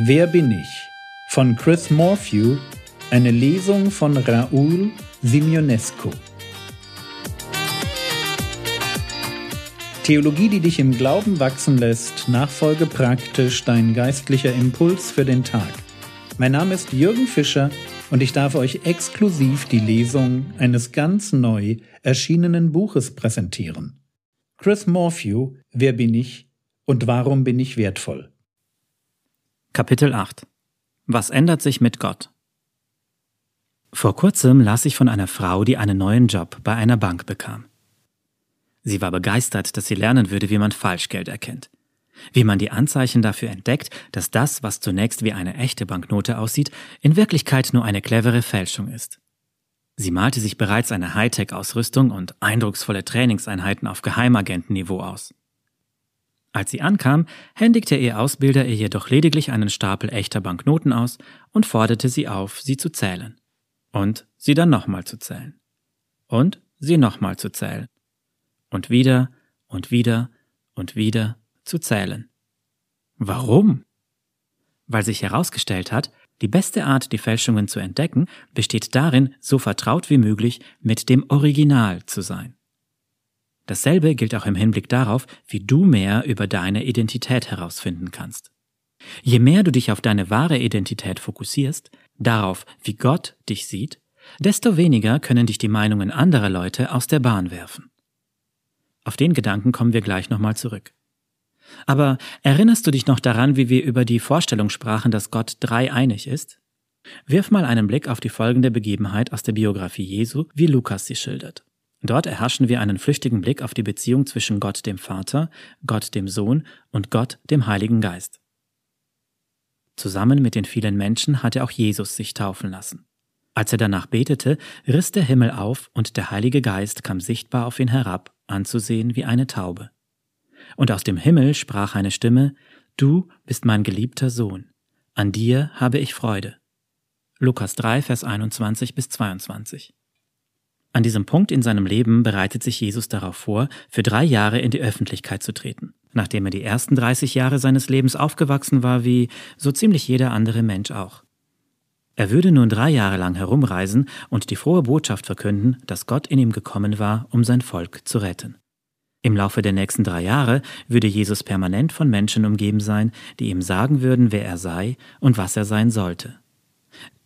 Wer bin ich? von Chris Morphew, eine Lesung von Raoul Simionescu. Theologie, die dich im Glauben wachsen lässt, nachfolge praktisch dein geistlicher Impuls für den Tag. Mein Name ist Jürgen Fischer und ich darf euch exklusiv die Lesung eines ganz neu erschienenen Buches präsentieren. Chris Morphew, Wer bin ich und warum bin ich wertvoll? Kapitel 8 Was ändert sich mit Gott? Vor kurzem las ich von einer Frau, die einen neuen Job bei einer Bank bekam. Sie war begeistert, dass sie lernen würde, wie man Falschgeld erkennt. Wie man die Anzeichen dafür entdeckt, dass das, was zunächst wie eine echte Banknote aussieht, in Wirklichkeit nur eine clevere Fälschung ist. Sie malte sich bereits eine Hightech-Ausrüstung und eindrucksvolle Trainingseinheiten auf Geheimagentenniveau aus. Als sie ankam, händigte ihr Ausbilder ihr jedoch lediglich einen Stapel echter Banknoten aus und forderte sie auf, sie zu zählen. Und sie dann nochmal zu zählen. Und sie nochmal zu zählen. Und wieder und wieder und wieder zu zählen. Warum? Weil sich herausgestellt hat, die beste Art, die Fälschungen zu entdecken, besteht darin, so vertraut wie möglich mit dem Original zu sein. Dasselbe gilt auch im Hinblick darauf, wie du mehr über deine Identität herausfinden kannst. Je mehr du dich auf deine wahre Identität fokussierst, darauf, wie Gott dich sieht, desto weniger können dich die Meinungen anderer Leute aus der Bahn werfen. Auf den Gedanken kommen wir gleich nochmal zurück. Aber erinnerst du dich noch daran, wie wir über die Vorstellung sprachen, dass Gott dreieinig ist? Wirf mal einen Blick auf die folgende Begebenheit aus der Biografie Jesu, wie Lukas sie schildert. Dort erhaschen wir einen flüchtigen Blick auf die Beziehung zwischen Gott dem Vater, Gott dem Sohn und Gott dem Heiligen Geist. Zusammen mit den vielen Menschen hatte auch Jesus sich taufen lassen. Als er danach betete, riss der Himmel auf und der Heilige Geist kam sichtbar auf ihn herab, anzusehen wie eine Taube. Und aus dem Himmel sprach eine Stimme, Du bist mein geliebter Sohn, an dir habe ich Freude. Lukas 3, Vers 21 bis 22. An diesem Punkt in seinem Leben bereitet sich Jesus darauf vor, für drei Jahre in die Öffentlichkeit zu treten, nachdem er die ersten 30 Jahre seines Lebens aufgewachsen war wie so ziemlich jeder andere Mensch auch. Er würde nun drei Jahre lang herumreisen und die frohe Botschaft verkünden, dass Gott in ihm gekommen war, um sein Volk zu retten. Im Laufe der nächsten drei Jahre würde Jesus permanent von Menschen umgeben sein, die ihm sagen würden, wer er sei und was er sein sollte.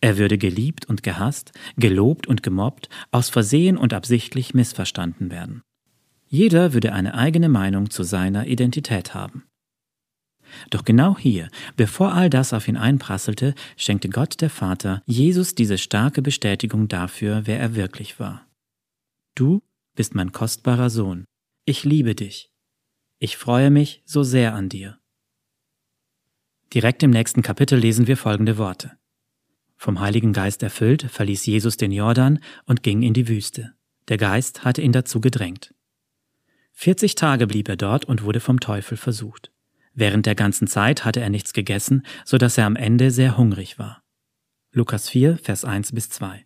Er würde geliebt und gehasst, gelobt und gemobbt, aus Versehen und absichtlich missverstanden werden. Jeder würde eine eigene Meinung zu seiner Identität haben. Doch genau hier, bevor all das auf ihn einprasselte, schenkte Gott der Vater Jesus diese starke Bestätigung dafür, wer er wirklich war. Du bist mein kostbarer Sohn. Ich liebe dich. Ich freue mich so sehr an dir. Direkt im nächsten Kapitel lesen wir folgende Worte. Vom Heiligen Geist erfüllt, verließ Jesus den Jordan und ging in die Wüste. Der Geist hatte ihn dazu gedrängt. 40 Tage blieb er dort und wurde vom Teufel versucht. Während der ganzen Zeit hatte er nichts gegessen, so dass er am Ende sehr hungrig war. Lukas 4, Vers 1 bis 2.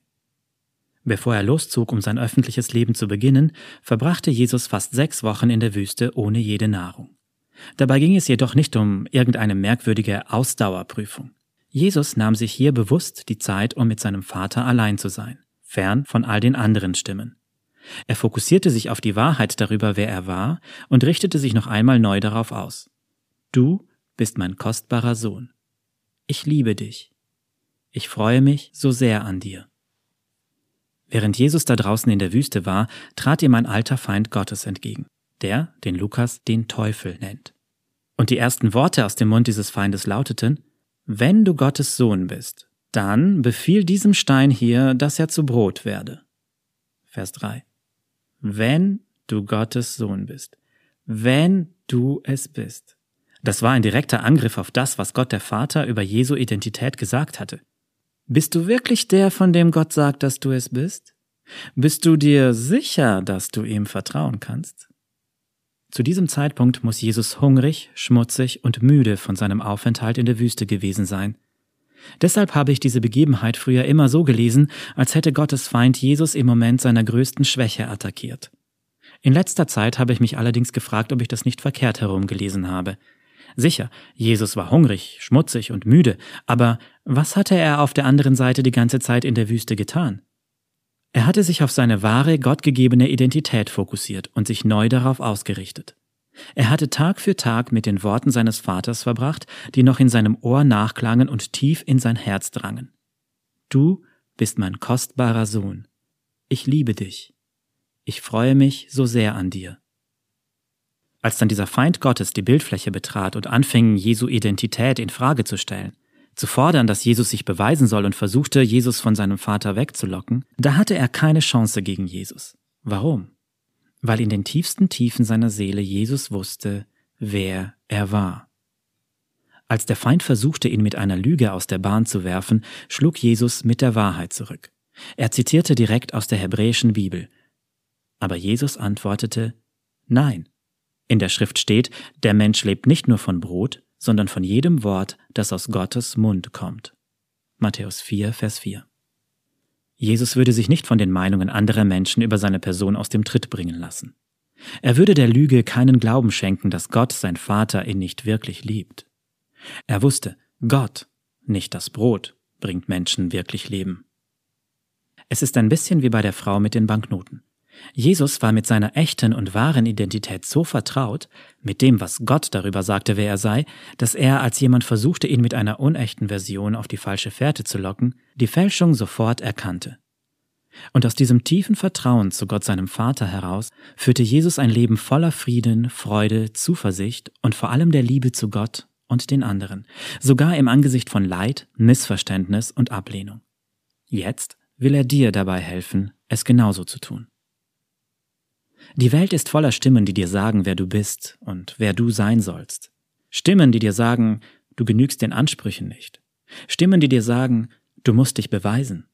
Bevor er loszog, um sein öffentliches Leben zu beginnen, verbrachte Jesus fast sechs Wochen in der Wüste ohne jede Nahrung. Dabei ging es jedoch nicht um irgendeine merkwürdige Ausdauerprüfung. Jesus nahm sich hier bewusst die Zeit, um mit seinem Vater allein zu sein, fern von all den anderen Stimmen. Er fokussierte sich auf die Wahrheit darüber, wer er war, und richtete sich noch einmal neu darauf aus. Du bist mein kostbarer Sohn. Ich liebe dich. Ich freue mich so sehr an dir. Während Jesus da draußen in der Wüste war, trat ihm ein alter Feind Gottes entgegen, der, den Lukas, den Teufel nennt. Und die ersten Worte aus dem Mund dieses Feindes lauteten, wenn du Gottes Sohn bist, dann befiehl diesem Stein hier, dass er zu Brot werde. Vers 3. Wenn du Gottes Sohn bist. Wenn du es bist. Das war ein direkter Angriff auf das, was Gott der Vater über Jesu Identität gesagt hatte. Bist du wirklich der, von dem Gott sagt, dass du es bist? Bist du dir sicher, dass du ihm vertrauen kannst? Zu diesem Zeitpunkt muss Jesus hungrig, schmutzig und müde von seinem Aufenthalt in der Wüste gewesen sein. Deshalb habe ich diese Begebenheit früher immer so gelesen, als hätte Gottes Feind Jesus im Moment seiner größten Schwäche attackiert. In letzter Zeit habe ich mich allerdings gefragt, ob ich das nicht verkehrt herum gelesen habe. Sicher, Jesus war hungrig, schmutzig und müde, aber was hatte er auf der anderen Seite die ganze Zeit in der Wüste getan? Er hatte sich auf seine wahre, gottgegebene Identität fokussiert und sich neu darauf ausgerichtet. Er hatte Tag für Tag mit den Worten seines Vaters verbracht, die noch in seinem Ohr nachklangen und tief in sein Herz drangen. Du bist mein kostbarer Sohn. Ich liebe dich. Ich freue mich so sehr an dir. Als dann dieser Feind Gottes die Bildfläche betrat und anfing, Jesu Identität in Frage zu stellen, zu fordern, dass Jesus sich beweisen soll und versuchte, Jesus von seinem Vater wegzulocken, da hatte er keine Chance gegen Jesus. Warum? Weil in den tiefsten Tiefen seiner Seele Jesus wusste, wer er war. Als der Feind versuchte, ihn mit einer Lüge aus der Bahn zu werfen, schlug Jesus mit der Wahrheit zurück. Er zitierte direkt aus der hebräischen Bibel. Aber Jesus antwortete, Nein, in der Schrift steht, der Mensch lebt nicht nur von Brot, sondern von jedem Wort, das aus Gottes Mund kommt. Matthäus 4, Vers 4. Jesus würde sich nicht von den Meinungen anderer Menschen über seine Person aus dem Tritt bringen lassen. Er würde der Lüge keinen Glauben schenken, dass Gott, sein Vater, ihn nicht wirklich liebt. Er wusste, Gott, nicht das Brot, bringt Menschen wirklich Leben. Es ist ein bisschen wie bei der Frau mit den Banknoten. Jesus war mit seiner echten und wahren Identität so vertraut, mit dem, was Gott darüber sagte, wer er sei, dass er, als jemand versuchte, ihn mit einer unechten Version auf die falsche Fährte zu locken, die Fälschung sofort erkannte. Und aus diesem tiefen Vertrauen zu Gott seinem Vater heraus führte Jesus ein Leben voller Frieden, Freude, Zuversicht und vor allem der Liebe zu Gott und den anderen, sogar im Angesicht von Leid, Missverständnis und Ablehnung. Jetzt will er dir dabei helfen, es genauso zu tun. Die Welt ist voller Stimmen, die dir sagen, wer du bist und wer du sein sollst. Stimmen, die dir sagen, du genügst den Ansprüchen nicht. Stimmen, die dir sagen, du musst dich beweisen.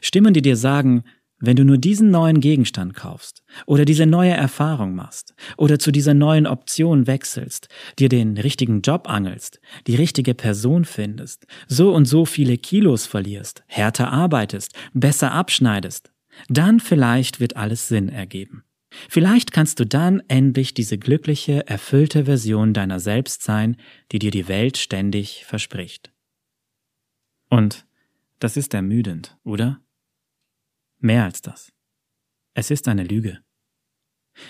Stimmen, die dir sagen, wenn du nur diesen neuen Gegenstand kaufst oder diese neue Erfahrung machst oder zu dieser neuen Option wechselst, dir den richtigen Job angelst, die richtige Person findest, so und so viele Kilos verlierst, härter arbeitest, besser abschneidest, dann vielleicht wird alles Sinn ergeben. Vielleicht kannst du dann endlich diese glückliche, erfüllte Version deiner selbst sein, die dir die Welt ständig verspricht. Und das ist ermüdend, oder? Mehr als das. Es ist eine Lüge.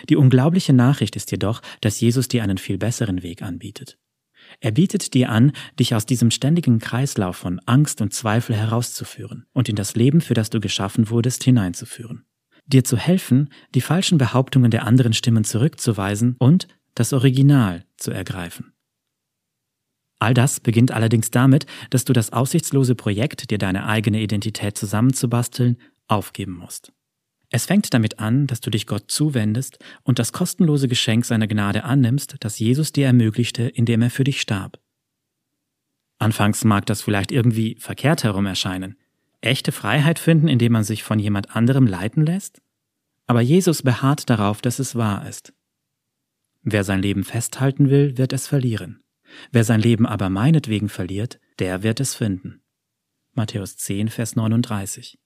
Die unglaubliche Nachricht ist jedoch, dass Jesus dir einen viel besseren Weg anbietet. Er bietet dir an, dich aus diesem ständigen Kreislauf von Angst und Zweifel herauszuführen und in das Leben, für das du geschaffen wurdest, hineinzuführen dir zu helfen, die falschen Behauptungen der anderen Stimmen zurückzuweisen und das Original zu ergreifen. All das beginnt allerdings damit, dass du das aussichtslose Projekt, dir deine eigene Identität zusammenzubasteln, aufgeben musst. Es fängt damit an, dass du dich Gott zuwendest und das kostenlose Geschenk seiner Gnade annimmst, das Jesus dir ermöglichte, indem er für dich starb. Anfangs mag das vielleicht irgendwie verkehrt herum erscheinen, echte Freiheit finden, indem man sich von jemand anderem leiten lässt? Aber Jesus beharrt darauf, dass es wahr ist. Wer sein Leben festhalten will, wird es verlieren. Wer sein Leben aber meinetwegen verliert, der wird es finden. Matthäus 10, Vers 39.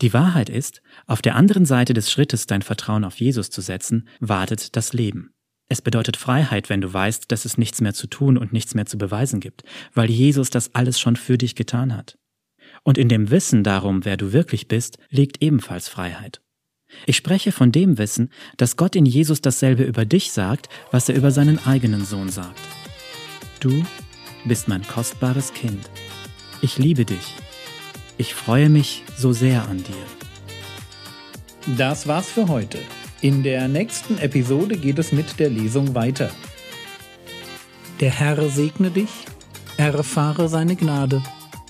Die Wahrheit ist, auf der anderen Seite des Schrittes dein Vertrauen auf Jesus zu setzen, wartet das Leben. Es bedeutet Freiheit, wenn du weißt, dass es nichts mehr zu tun und nichts mehr zu beweisen gibt, weil Jesus das alles schon für dich getan hat. Und in dem Wissen darum, wer du wirklich bist, liegt ebenfalls Freiheit. Ich spreche von dem Wissen, dass Gott in Jesus dasselbe über dich sagt, was er über seinen eigenen Sohn sagt. Du bist mein kostbares Kind. Ich liebe dich. Ich freue mich so sehr an dir. Das war's für heute. In der nächsten Episode geht es mit der Lesung weiter. Der Herr segne dich, erfahre seine Gnade